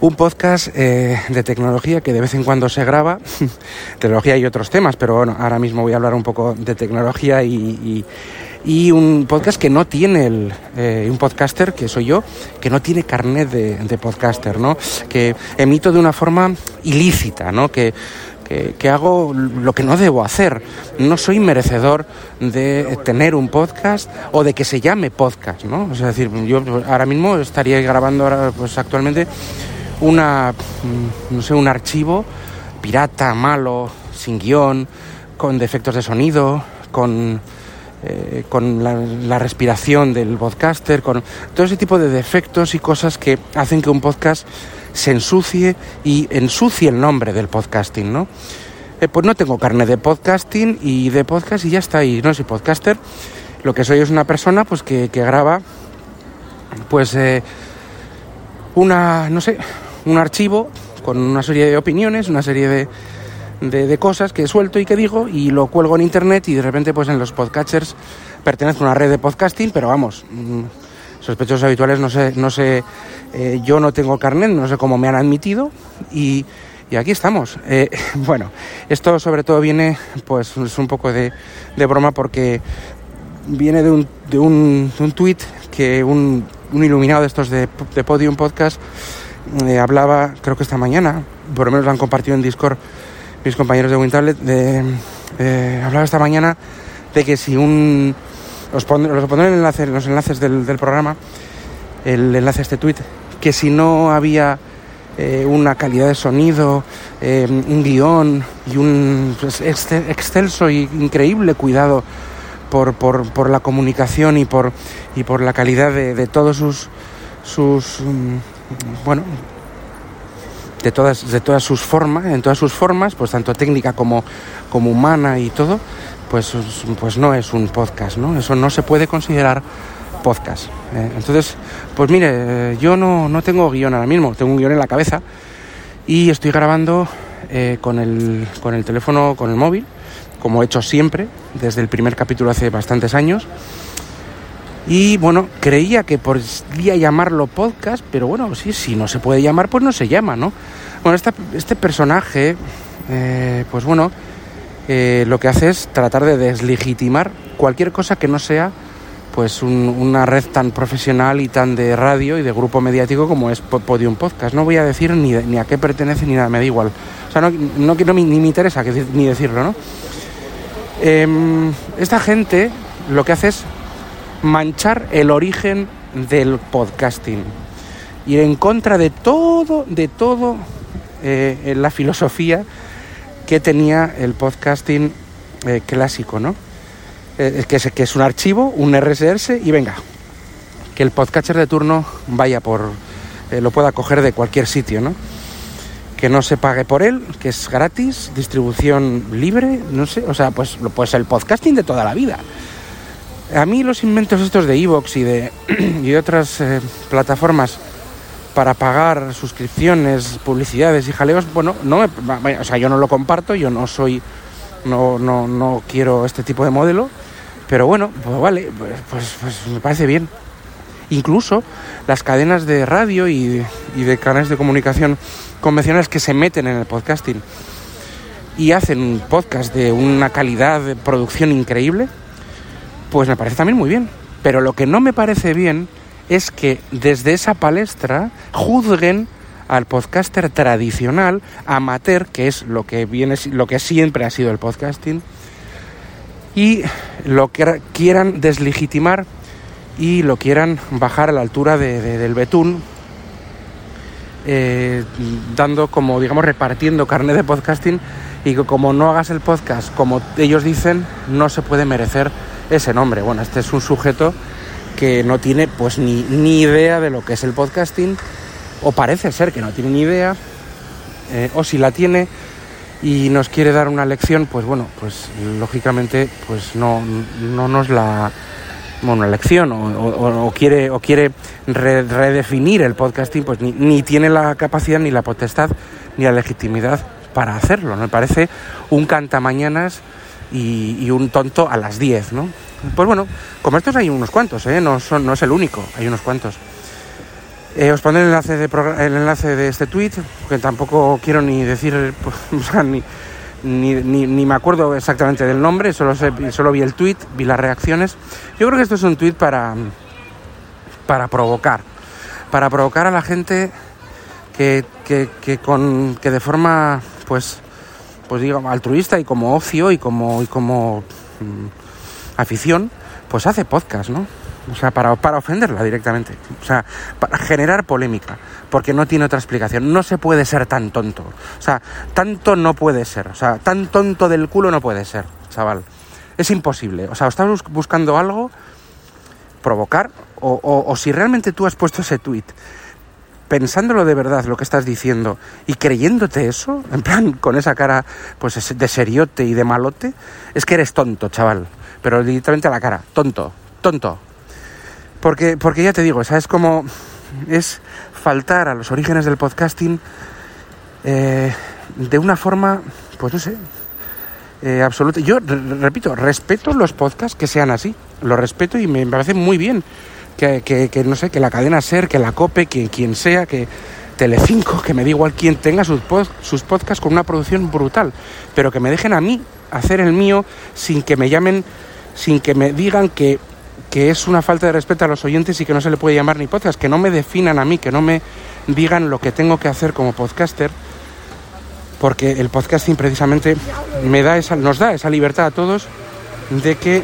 Un podcast eh, de tecnología que de vez en cuando se graba, tecnología y otros temas, pero bueno, ahora mismo voy a hablar un poco de tecnología y, un podcast que no tiene el, eh, un podcaster que soy yo, que no tiene carnet de, podcaster, ¿no? Que emito de una forma ilícita, ¿no? Que, que, hago lo que no debo hacer. No soy merecedor de tener un podcast o de que se llame podcast, ¿no? Es decir, yo ahora mismo estaría grabando ahora, pues actualmente una, mm, no sé, un archivo pirata, malo, sin guion, con defectos de sonido, con, eh, con la, respiración del podcaster, con todo ese tipo de defectos y cosas que hacen que un podcast se ensucie y ensucie el nombre del podcasting, ¿no? Eh, pues no tengo carne de podcasting y de podcast y ya está, y no soy podcaster. Lo que soy es una persona pues que, graba pues eh, una, no sé, un archivo con una serie de opiniones, una serie de, de, cosas que suelto y que digo y lo cuelgo en internet y de repente pues en los podcatchers pertenezco a una red de podcasting, pero vamos, mm, sospechosos habituales no sé, no sé, eh, yo no tengo carnet, no sé cómo me han admitido y, y aquí estamos. Eh, bueno, esto sobre todo viene, pues es un poco de, de broma porque viene de un, de un, de un tweet que un, un iluminado de estos de, de Podium Podcast eh, hablaba, creo que esta mañana, por lo menos lo han compartido en Discord mis compañeros de Wintablet, de, eh, hablaba esta mañana de que si un... Os pondré, los pondré en enlace, los enlaces del, programa, el enlace a este tweet, que si no había eh, una calidad de sonido, un guion y un pues, excelso y increíble cuidado por, por, por, la comunicación y por, y por la calidad de, de todos sus, sus mm, bueno, de todas, de todas sus formas, en todas sus formas, pues tanto técnica como, como humana y todo, pues, pues no es un podcast, ¿no? Eso no se puede considerar podcast. ¿eh? entonces, pues mire, yo no, no, tengo guion ahora mismo, tengo un guion en la cabeza y estoy grabando eh, con, el, con el teléfono, con el móvil, como he hecho siempre, desde el primer capítulo hace bastantes años. Y bueno, creía que podía llamarlo podcast, pero bueno, sí, si no se puede llamar, pues no se llama, ¿no? Bueno, este personaje, eh, pues bueno, eh, lo que hace es tratar de deslegitimar cualquier cosa que no sea pues una red tan profesional y tan de radio y de grupo mediático como es Podium Podcast. No voy a decir ni, ni a qué pertenece ni nada, me da igual. O sea, no, no, no ni me interesa ni decirlo, ¿no? Em, esta gente lo que hace es manchar el origen del podcasting. Ir en contra de todo, de todo eh, la filosofía que tenía el podcasting eh, clásico, ¿no? Eh, que, es, que es un archivo, un RSS y venga, que el podcaster de turno vaya por, lo pueda coger de cualquier sitio, ¿no? Que no se pague por él, que es gratis, distribución libre, no sé, o sea, pues, pues el podcasting de toda la vida. A mí los inventos estos de Evox y de, y otras eh, plataformas para pagar suscripciones, publicidades y jaleos, bueno, no o sea, yo no lo comparto, yo no soy, no, no, no quiero este tipo de modelo, pero bueno, pues vale, pues, pues, pues me parece bien. Incluso las cadenas de radio y, y de canales de comunicación convencionales que se meten en el podcasting y hacen un podcast de una calidad de producción increíble, pues me parece también muy bien. Pero lo que no me parece bien es que desde esa palestra juzguen al podcaster tradicional, amateur, que es lo que viene, lo que siempre ha sido el podcasting, y lo que quieran deslegitimar y lo quieran bajar a la altura del betún, eh, dando como, digamos, repartiendo carne de podcasting y que como no hagas el podcast como ellos dicen, no se puede merecer ese nombre. Bueno, este es un sujeto que no tiene pues ni, ni idea de lo que es el podcasting, o parece ser que no tiene ni idea, eh, o si la tiene y nos quiere dar una lección, pues bueno, pues lógicamente pues no, no nos la bueno, una lección o, quiere, o quiere redefinir el podcasting, pues ni, ni, tiene la capacidad, ni la potestad, ni la legitimidad para hacerlo. Me parece un cantamañanas y, un tonto a las 10, ¿no? Pues bueno, como estos hay unos cuantos, ¿eh? no, es el único, hay unos cuantos. Eh, os pondré el enlace, de el enlace de este tweet, que tampoco quiero ni decir, pues, ni, ni, ni, me acuerdo exactamente del nombre, solo, solo vi el tweet, vi las reacciones. Yo creo que esto es un tweet para, para provocar, para provocar a la gente que, que, con, que de forma, pues, pues digo, altruista y como ocio y como, y como mm, afición, pues hace podcast, ¿no? O sea, para, para ofenderla directamente. O sea, para generar polémica. Porque no tiene otra explicación. No se puede ser tan tonto. O sea, tanto no puede ser. O sea, tan tonto del culo no puede ser, chaval. Es imposible. O sea, estás buscando algo, provocar, o, o, si realmente tú has puesto ese tweet pensándolo de verdad lo que estás diciendo y creyéndote eso, en plan con esa cara pues de seriote y de malote, es que eres tonto, chaval. Pero literalmente a la cara, tonto, tonto. Porque, porque ya te digo, ¿sabes cómo es faltar a los orígenes del podcasting eh, de una forma, pues no sé, eh, absoluta. Yo, repito, respeto los podcasts que sean así, los respeto y me parece muy bien que, que, no sé, que la cadena SER, que la COPE, que quien sea, que Telecinco, que me da igual quien tenga sus, sus podcasts con una producción brutal, pero que me dejen a mí hacer el mío sin que me llamen, sin que me digan que que es una falta de respeto a los oyentes y que no se le puede llamar ni podcast, que no me definan a mí, que no me digan lo que tengo que hacer como podcaster, porque el podcasting precisamente me da esa, nos da esa libertad a todos de que,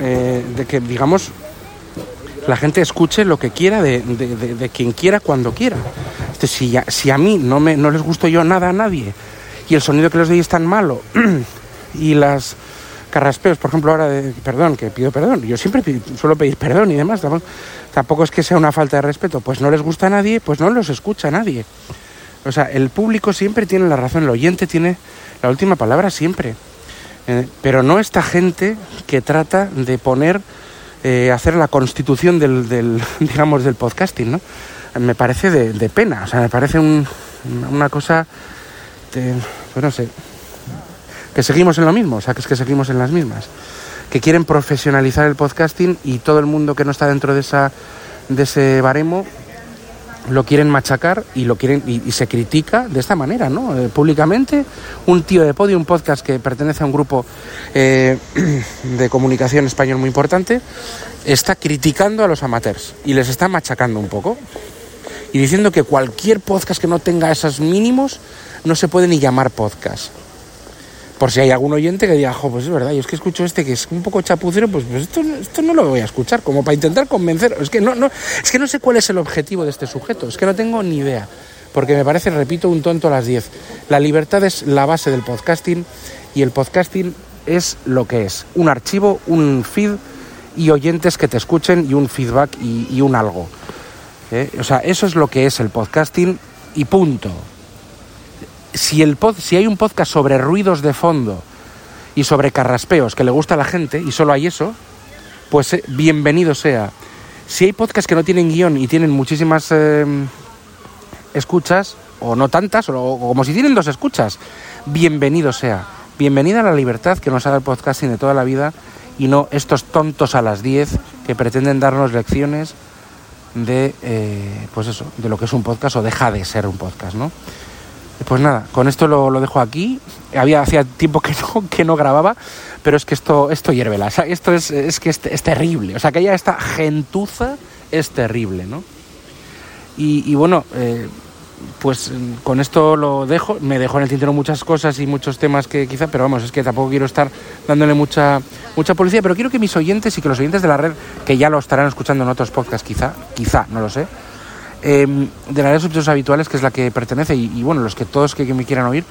eh, de que digamos, la gente escuche lo que quiera de, de, quien quiera cuando quiera. Entonces, si, si a mí no, me, no les gusto yo nada a nadie y el sonido que les doy es tan malo y las carraspeos, por ejemplo, ahora de perdón, que pido perdón. Yo siempre suelo pedir perdón y demás. Tampoco, es que sea una falta de respeto. Pues no les gusta a nadie, pues no los escucha a nadie. O sea, el público siempre tiene la razón, el oyente tiene la última palabra siempre. Eh, pero no esta gente que trata de poner, eh, hacer la constitución del, digamos, del podcasting, ¿no? Me parece de, pena, o sea, me parece una cosa, pues no sé, que seguimos en lo mismo, o sea, que es que seguimos en las mismas, que quieren profesionalizar el podcasting y todo el mundo que no está dentro de, esa, de ese baremo lo quieren machacar y lo quieren y, se critica de esta manera, ¿no? Eh, públicamente, un tío de podio, un podcast que pertenece a un grupo eh, de comunicación español muy importante, está criticando a los amateurs y les está machacando un poco y diciendo que cualquier podcast que no tenga esos mínimos no se puede ni llamar podcast por si hay algún oyente que diga, jo, pues es verdad, yo es que escucho este que es un poco chapucero, pues, pues esto, esto no lo voy a escuchar, como para intentar convencer. Es que no, no, es que no sé cuál es el objetivo de este sujeto, es que no tengo ni idea. Porque me parece, repito, un tonto a las 10. La libertad es la base del podcasting y el podcasting es lo que es. Un archivo, un feed y oyentes que te escuchen y un feedback y, un algo. ¿Eh? O sea, eso es lo que es el podcasting y punto si, el pod, si hay un podcast sobre ruidos de fondo y sobre carraspeos que le gusta a la gente y solo hay eso, pues eh, bienvenido sea. Si hay podcasts que no tienen guion y tienen muchísimas eh, escuchas, o no tantas, o, como si tienen dos escuchas, bienvenido sea. Bienvenida a la libertad que nos ha dado el podcasting de toda la vida y no estos tontos a las 10 que pretenden darnos lecciones de, eh, pues eso, de lo que es un podcast o deja de ser un podcast, ¿no? Pues nada, con esto lo, lo dejo aquí. Había hacía tiempo que no, que no grababa, pero es que esto, esto hierve la. Esto es, es que es, es, terrible. O sea, que haya esta gentuza es terrible, ¿no? Y, y bueno, eh, pues con esto lo dejo. Me dejo en el tintero muchas cosas y muchos temas que quizá, pero vamos, es que tampoco quiero estar dándole mucha, mucha publicidad, pero quiero que mis oyentes y que los oyentes de la red, que ya lo estarán escuchando en otros podcasts, quizá, quizá, no lo sé, eh, de la red de habituales, que es la que pertenece, y, bueno, los que todos que, me quieran oír,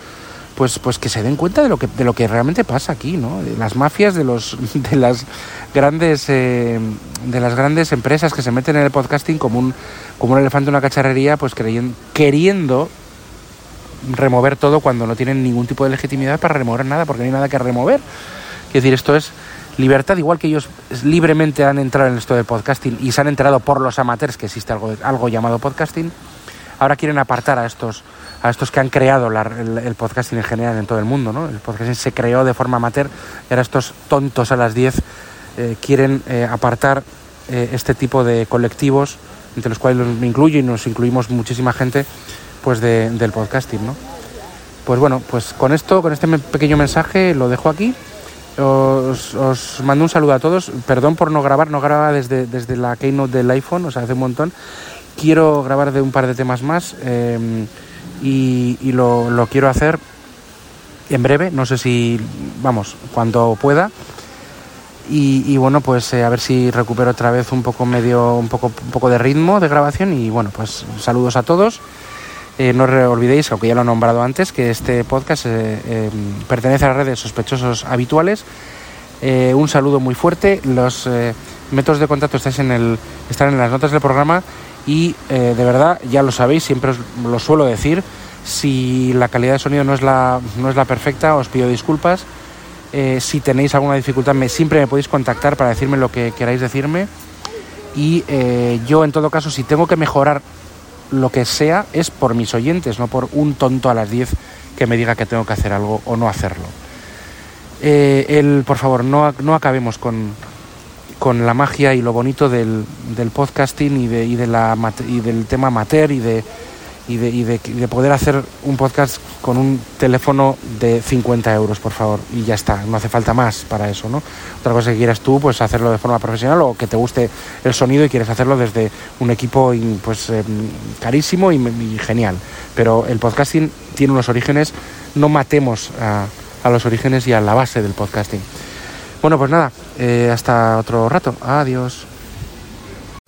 pues, pues que se den cuenta de lo que, de lo que realmente pasa aquí, ¿no? De las mafias, de los, de las grandes, eh, de las grandes empresas que se meten en el podcasting como un, como un elefante en una cacharrería, pues creyendo, queriendo remover todo cuando no tienen ningún tipo de legitimidad para remover nada, porque no hay nada que remover. Es decir, esto es libertad, igual que ellos libremente han entrado en esto del podcasting y se han enterado por los amateurs que existe algo, algo llamado podcasting, ahora quieren apartar a estos, a estos que han creado la, el, el, podcasting en general en todo el mundo. ¿no? El podcasting se creó de forma amateur y ahora estos tontos a las 10 eh, quieren eh, apartar eh, este tipo de colectivos, entre los cuales me incluyo y nos incluimos muchísima gente, pues de, del podcasting. ¿no? Pues bueno, pues con esto, con este pequeño mensaje lo dejo aquí. Os, os, mando un saludo a todos. Perdón por no grabar, no grababa desde, desde la keynote del iPhone, o sea, hace un montón. Quiero grabar de un par de temas más eh, y, y lo, lo, quiero hacer en breve, no sé si, vamos, cuando pueda. Y, y bueno, pues eh, a ver si recupero otra vez un poco medio, un poco, un poco de ritmo de grabación. Y bueno, pues saludos a todos. Eh, no olvidéis, aunque ya lo he nombrado antes, que este podcast eh, eh, pertenece a la red de sospechosos habituales. Eh, un saludo muy fuerte. Los métodos de contacto en el, están en las notas del programa y de verdad, ya lo sabéis, siempre os lo suelo decir. Si la calidad de sonido no es la, no es la perfecta, os pido disculpas. si tenéis alguna dificultad, me, siempre me podéis contactar para decirme lo que queráis decirme. Y yo, en todo caso, si tengo que mejorar lo que sea es por mis oyentes, no por un tonto a las 10 que me diga que tengo que hacer algo o no hacerlo. Eh, el, por favor, no, no acabemos con, con, la magia y lo bonito del, del podcasting y, de, y, de la, y, del tema amateur y de, y de, y de, de, poder hacer un podcast con un teléfono de 50 euros, por favor, y ya está, no hace falta más para eso, ¿no? Otra cosa que quieras tú, pues hacerlo de forma profesional o que te guste el sonido y quieres hacerlo desde un equipo pues eh, carísimo y, y, genial. Pero el podcasting tiene unos orígenes, no matemos a, a, los orígenes y a la base del podcasting. Bueno, pues nada, eh, hasta otro rato, adiós.